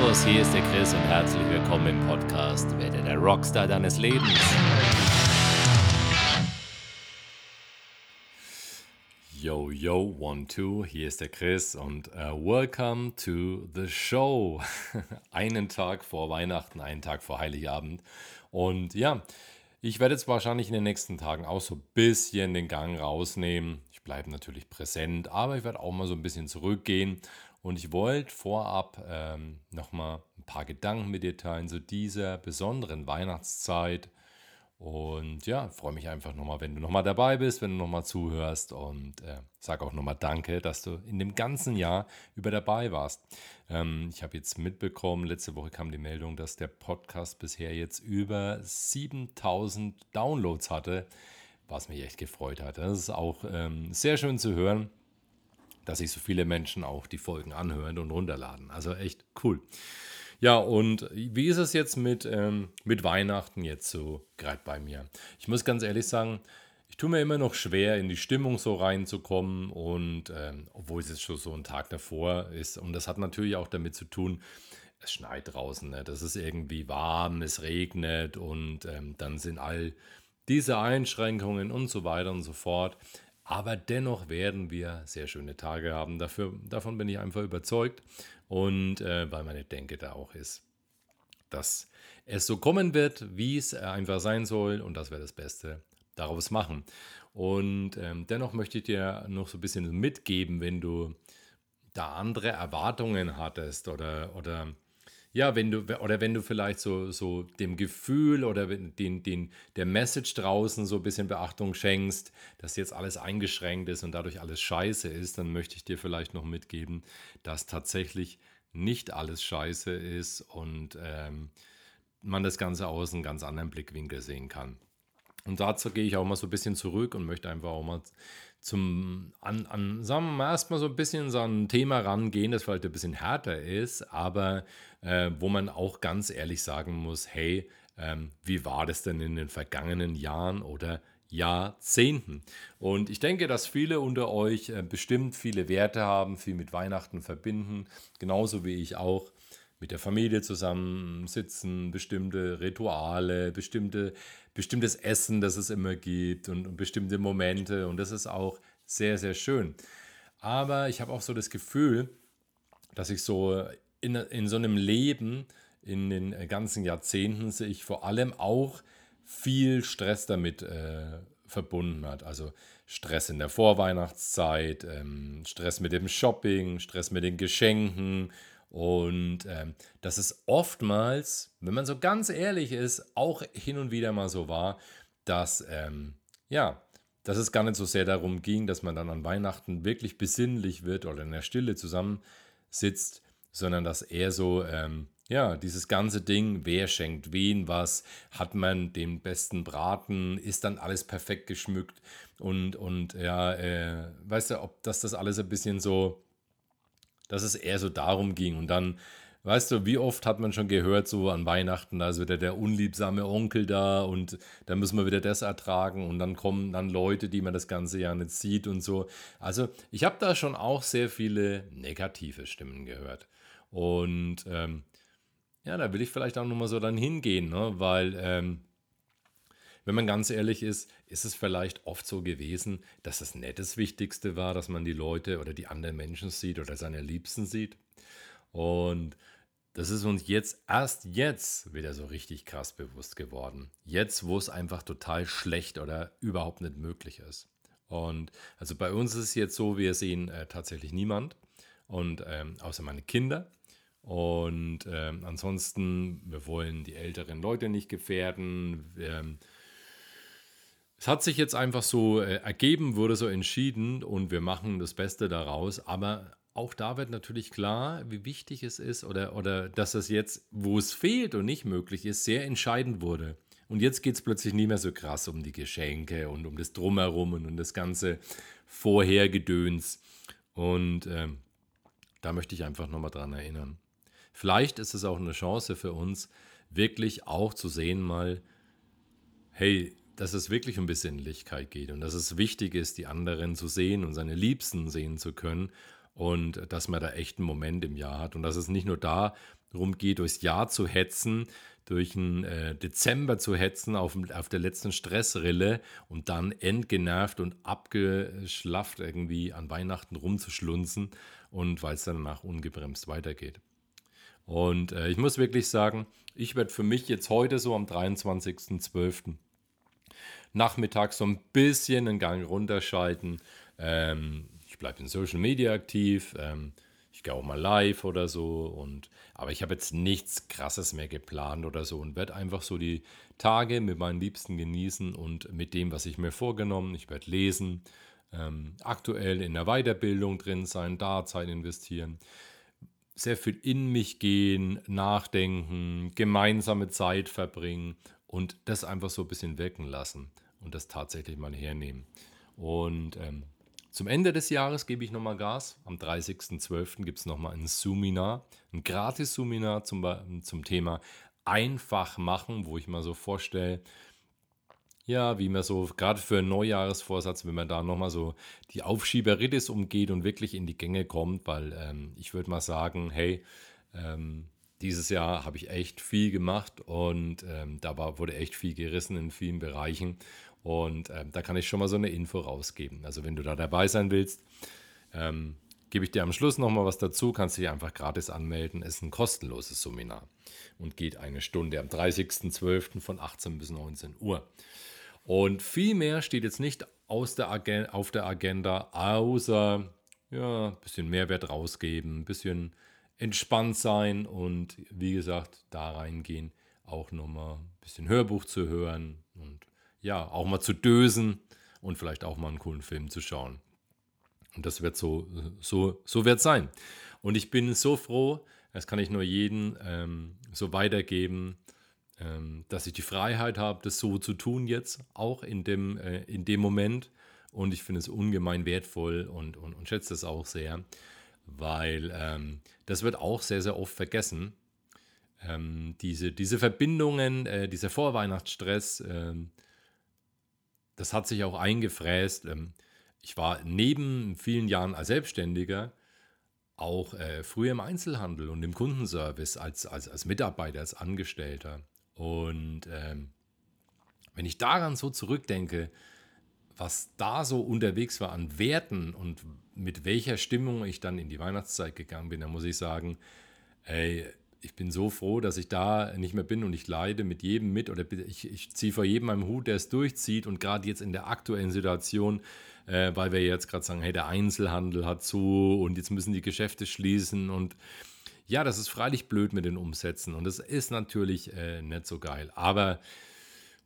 Servus, hier ist der Chris und herzlich willkommen im Podcast Werde der Rockstar deines Lebens. Yo, yo, one, two, hier ist der Chris und uh, welcome to the show. einen Tag vor Weihnachten, einen Tag vor Heiligabend. Und ja, ich werde jetzt wahrscheinlich in den nächsten Tagen auch so ein bisschen den Gang rausnehmen. Ich bleibe natürlich präsent, aber ich werde auch mal so ein bisschen zurückgehen und ich wollte vorab ähm, nochmal ein paar Gedanken mit dir teilen zu dieser besonderen Weihnachtszeit. Und ja, freue mich einfach nochmal, wenn du nochmal dabei bist, wenn du nochmal zuhörst und äh, sage auch nochmal Danke, dass du in dem ganzen Jahr über dabei warst. Ähm, ich habe jetzt mitbekommen, letzte Woche kam die Meldung, dass der Podcast bisher jetzt über 7000 Downloads hatte, was mich echt gefreut hat. Das ist auch ähm, sehr schön zu hören dass sich so viele Menschen auch die Folgen anhören und runterladen. Also echt cool. Ja, und wie ist es jetzt mit, ähm, mit Weihnachten jetzt so gerade bei mir? Ich muss ganz ehrlich sagen, ich tue mir immer noch schwer, in die Stimmung so reinzukommen und ähm, obwohl es jetzt schon so ein Tag davor ist. Und das hat natürlich auch damit zu tun, es schneit draußen, ne? das ist irgendwie warm, es regnet und ähm, dann sind all diese Einschränkungen und so weiter und so fort. Aber dennoch werden wir sehr schöne Tage haben. Dafür, davon bin ich einfach überzeugt. Und äh, weil meine Denke da auch ist, dass es so kommen wird, wie es einfach sein soll. Und dass wir das Beste daraus machen. Und ähm, dennoch möchte ich dir noch so ein bisschen mitgeben, wenn du da andere Erwartungen hattest oder, oder ja, wenn du, oder wenn du vielleicht so, so dem Gefühl oder den, den, der Message draußen so ein bisschen Beachtung schenkst, dass jetzt alles eingeschränkt ist und dadurch alles scheiße ist, dann möchte ich dir vielleicht noch mitgeben, dass tatsächlich nicht alles scheiße ist und ähm, man das Ganze aus einem ganz anderen Blickwinkel sehen kann. Und dazu gehe ich auch mal so ein bisschen zurück und möchte einfach auch mal zum, an, an, sagen wir mal, erstmal so ein bisschen so ein Thema rangehen, das vielleicht ein bisschen härter ist, aber äh, wo man auch ganz ehrlich sagen muss, hey, ähm, wie war das denn in den vergangenen Jahren oder Jahrzehnten? Und ich denke, dass viele unter euch äh, bestimmt viele Werte haben, viel mit Weihnachten verbinden, genauso wie ich auch mit der Familie zusammensitzen, bestimmte Rituale, bestimmte, bestimmtes Essen, das es immer gibt und, und bestimmte Momente. Und das ist auch sehr, sehr schön. Aber ich habe auch so das Gefühl, dass ich so in, in so einem Leben, in den ganzen Jahrzehnten, sich vor allem auch viel Stress damit äh, verbunden hat. Also Stress in der Vorweihnachtszeit, ähm, Stress mit dem Shopping, Stress mit den Geschenken und ähm, dass es oftmals, wenn man so ganz ehrlich ist, auch hin und wieder mal so war, dass, ähm, ja, dass es gar nicht so sehr darum ging, dass man dann an Weihnachten wirklich besinnlich wird oder in der Stille zusammensitzt, sondern dass eher so, ähm, ja, dieses ganze Ding, wer schenkt wen was, hat man den besten Braten, ist dann alles perfekt geschmückt und, und ja, äh, weißt du, ob das das alles ein bisschen so dass es eher so darum ging. Und dann, weißt du, wie oft hat man schon gehört, so an Weihnachten, da ist wieder der unliebsame Onkel da und da müssen wir wieder das ertragen und dann kommen dann Leute, die man das ganze Jahr nicht sieht und so. Also ich habe da schon auch sehr viele negative Stimmen gehört. Und ähm, ja, da will ich vielleicht auch nochmal so dann hingehen, ne? weil ähm, wenn man ganz ehrlich ist, ist es vielleicht oft so gewesen, dass das nicht das Wichtigste war, dass man die Leute oder die anderen Menschen sieht oder seine Liebsten sieht. Und das ist uns jetzt erst jetzt wieder so richtig krass bewusst geworden. Jetzt, wo es einfach total schlecht oder überhaupt nicht möglich ist. Und also bei uns ist es jetzt so, wir sehen äh, tatsächlich niemand und ähm, außer meine Kinder. Und ähm, ansonsten, wir wollen die älteren Leute nicht gefährden. Wir, es hat sich jetzt einfach so äh, ergeben, wurde so entschieden und wir machen das Beste daraus. Aber auch da wird natürlich klar, wie wichtig es ist oder, oder dass es jetzt, wo es fehlt und nicht möglich ist, sehr entscheidend wurde. Und jetzt geht es plötzlich nicht mehr so krass um die Geschenke und um das Drumherum und um das ganze Vorhergedöns. Und äh, da möchte ich einfach nochmal dran erinnern. Vielleicht ist es auch eine Chance für uns, wirklich auch zu sehen, mal, hey, dass es wirklich um Besinnlichkeit geht und dass es wichtig ist, die anderen zu sehen und seine Liebsten sehen zu können und dass man da echt einen Moment im Jahr hat und dass es nicht nur darum geht, durchs Jahr zu hetzen, durch den äh, Dezember zu hetzen auf, auf der letzten Stressrille und dann entgenervt und abgeschlafft irgendwie an Weihnachten rumzuschlunzen und weil es danach ungebremst weitergeht. Und äh, ich muss wirklich sagen, ich werde für mich jetzt heute so am 23.12. Nachmittag so ein bisschen einen Gang runterschalten. Ähm, ich bleibe in Social Media aktiv. Ähm, ich gehe auch mal live oder so. Und, aber ich habe jetzt nichts Krasses mehr geplant oder so und werde einfach so die Tage mit meinen Liebsten genießen und mit dem, was ich mir vorgenommen. Ich werde lesen, ähm, aktuell in der Weiterbildung drin sein, da Zeit investieren, sehr viel in mich gehen, nachdenken, gemeinsame Zeit verbringen und das einfach so ein bisschen wirken lassen und das tatsächlich mal hernehmen. Und ähm, zum Ende des Jahres gebe ich nochmal Gas. Am 30.12. gibt es nochmal ein Suminar, ein gratis Suminar zum, zum Thema einfach machen, wo ich mal so vorstelle, ja, wie man so, gerade für einen Neujahresvorsatz, wenn man da nochmal so die Aufschieberitis umgeht und wirklich in die Gänge kommt, weil ähm, ich würde mal sagen, hey, ähm, dieses Jahr habe ich echt viel gemacht und ähm, da war, wurde echt viel gerissen in vielen Bereichen. Und ähm, da kann ich schon mal so eine Info rausgeben. Also wenn du da dabei sein willst, ähm, gebe ich dir am Schluss nochmal was dazu, kannst dich einfach gratis anmelden. Ist ein kostenloses Seminar und geht eine Stunde am 30.12. von 18 bis 19 Uhr. Und viel mehr steht jetzt nicht aus der auf der Agenda, außer ja, ein bisschen Mehrwert rausgeben, ein bisschen entspannt sein und wie gesagt, da reingehen, auch nochmal ein bisschen Hörbuch zu hören und ja, auch mal zu dösen und vielleicht auch mal einen coolen Film zu schauen. Und das wird so, so, so wird sein. Und ich bin so froh, das kann ich nur jedem ähm, so weitergeben, ähm, dass ich die Freiheit habe, das so zu tun jetzt, auch in dem, äh, in dem Moment. Und ich finde es ungemein wertvoll und, und, und schätze das auch sehr, weil ähm, das wird auch sehr, sehr oft vergessen. Ähm, diese, diese Verbindungen, äh, dieser Vorweihnachtsstress, ähm, das hat sich auch eingefräst. Ähm, ich war neben vielen Jahren als Selbstständiger auch äh, früher im Einzelhandel und im Kundenservice als, als, als Mitarbeiter, als Angestellter. Und ähm, wenn ich daran so zurückdenke, was da so unterwegs war an Werten und mit welcher Stimmung ich dann in die Weihnachtszeit gegangen bin, dann muss ich sagen, ey, ich bin so froh, dass ich da nicht mehr bin und ich leide mit jedem mit oder ich, ich ziehe vor jedem meinem Hut, der es durchzieht und gerade jetzt in der aktuellen Situation, äh, weil wir jetzt gerade sagen, hey, der Einzelhandel hat zu und jetzt müssen die Geschäfte schließen und ja, das ist freilich blöd mit den Umsätzen und das ist natürlich äh, nicht so geil, aber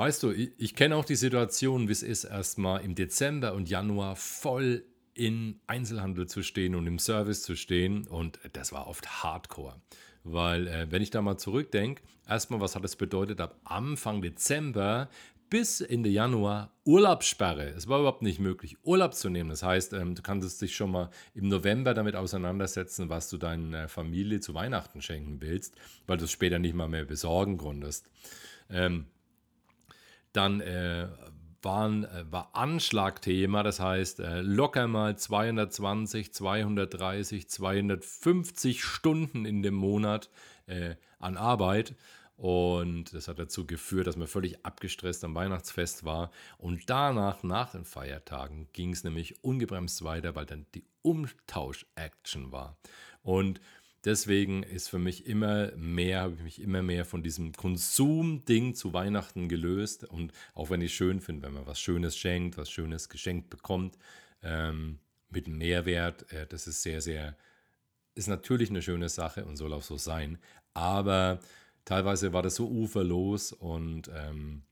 weißt du, ich, ich kenne auch die Situation, wie es ist, erstmal im Dezember und Januar voll in Einzelhandel zu stehen und im Service zu stehen und das war oft Hardcore. Weil, äh, wenn ich da mal zurückdenke, erstmal, was hat es bedeutet, ab Anfang Dezember bis Ende Januar Urlaubssperre. Es war überhaupt nicht möglich, Urlaub zu nehmen. Das heißt, ähm, du kannst dich schon mal im November damit auseinandersetzen, was du deiner Familie zu Weihnachten schenken willst, weil du es später nicht mal mehr besorgen konntest. Ähm, dann äh, waren, äh, war Anschlagthema, das heißt äh, locker mal 220, 230, 250 Stunden in dem Monat äh, an Arbeit. Und das hat dazu geführt, dass man völlig abgestresst am Weihnachtsfest war. Und danach, nach den Feiertagen, ging es nämlich ungebremst weiter, weil dann die Umtausch-Action war. Und Deswegen ist für mich immer mehr, habe ich mich immer mehr von diesem Konsumding zu Weihnachten gelöst. Und auch wenn ich es schön finde, wenn man was Schönes schenkt, was Schönes geschenkt bekommt, ähm, mit Mehrwert, äh, das ist sehr, sehr, ist natürlich eine schöne Sache und soll auch so sein. Aber teilweise war das so uferlos und ähm,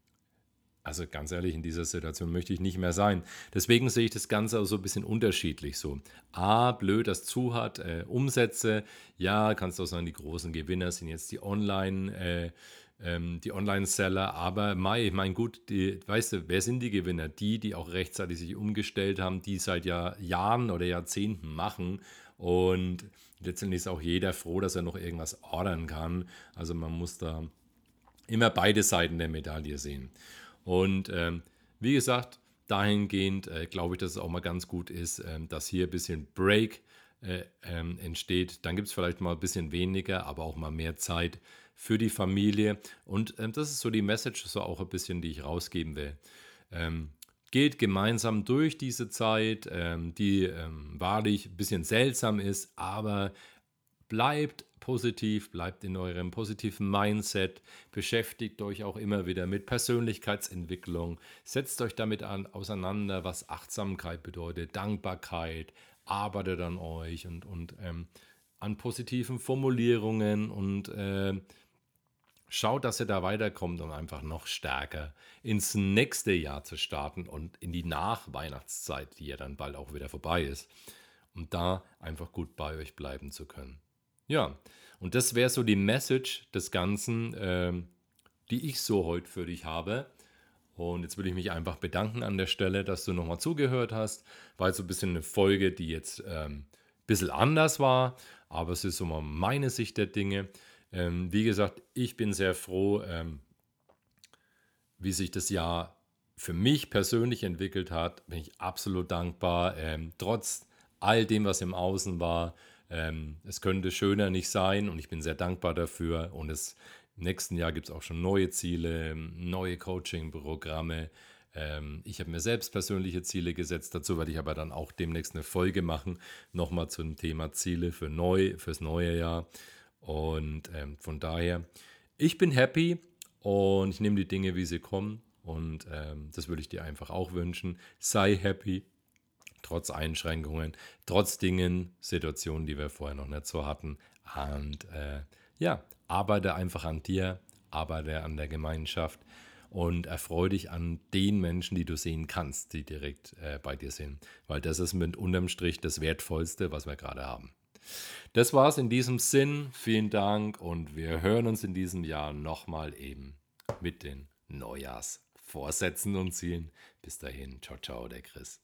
also ganz ehrlich, in dieser Situation möchte ich nicht mehr sein. Deswegen sehe ich das Ganze auch so ein bisschen unterschiedlich so. A, blöd, dass zu hat, äh, Umsätze, ja, kannst du auch sagen, die großen Gewinner sind jetzt die Online- äh, ähm, die Online-Seller, aber Mai, ich meine, gut, die, weißt du, wer sind die Gewinner? Die, die auch rechtzeitig sich umgestellt haben, die seit Jahr, Jahren oder Jahrzehnten machen und letztendlich ist auch jeder froh, dass er noch irgendwas ordern kann. Also man muss da immer beide Seiten der Medaille sehen. Und ähm, wie gesagt, dahingehend äh, glaube ich, dass es auch mal ganz gut ist, ähm, dass hier ein bisschen Break äh, ähm, entsteht. Dann gibt es vielleicht mal ein bisschen weniger, aber auch mal mehr Zeit für die Familie. Und ähm, das ist so die Message, so auch ein bisschen, die ich rausgeben will. Ähm, geht gemeinsam durch diese Zeit, ähm, die wahrlich ein bisschen seltsam ist, aber bleibt positiv, bleibt in eurem positiven Mindset, beschäftigt euch auch immer wieder mit Persönlichkeitsentwicklung, setzt euch damit an, auseinander, was Achtsamkeit bedeutet, Dankbarkeit, arbeitet an euch und, und ähm, an positiven Formulierungen und äh, schaut, dass ihr da weiterkommt, um einfach noch stärker ins nächste Jahr zu starten und in die Nachweihnachtszeit, die ja dann bald auch wieder vorbei ist, um da einfach gut bei euch bleiben zu können. Ja, und das wäre so die Message des Ganzen, äh, die ich so heute für dich habe. Und jetzt will ich mich einfach bedanken an der Stelle, dass du nochmal zugehört hast. War jetzt so ein bisschen eine Folge, die jetzt ähm, ein bisschen anders war, aber es ist so mal meine Sicht der Dinge. Ähm, wie gesagt, ich bin sehr froh, ähm, wie sich das Jahr für mich persönlich entwickelt hat. Bin ich absolut dankbar. Ähm, trotz all dem, was im Außen war, ähm, es könnte schöner nicht sein und ich bin sehr dankbar dafür. Und es im nächsten Jahr gibt es auch schon neue Ziele, neue Coaching-Programme. Ähm, ich habe mir selbst persönliche Ziele gesetzt. Dazu werde ich aber dann auch demnächst eine Folge machen, nochmal zum Thema Ziele für neu, fürs neue Jahr. Und ähm, von daher, ich bin happy und ich nehme die Dinge, wie sie kommen. Und ähm, das würde ich dir einfach auch wünschen. Sei happy, trotz Einschränkungen, trotz Dingen, Situationen, die wir vorher noch nicht so hatten. Und äh, ja, arbeite einfach an dir, arbeite an der Gemeinschaft und erfreue dich an den Menschen, die du sehen kannst, die direkt äh, bei dir sind. Weil das ist mit unterm Strich das Wertvollste, was wir gerade haben. Das war's in diesem Sinn. Vielen Dank und wir hören uns in diesem Jahr nochmal eben mit den Vorsätzen und Zielen. Bis dahin, ciao, ciao, der Chris.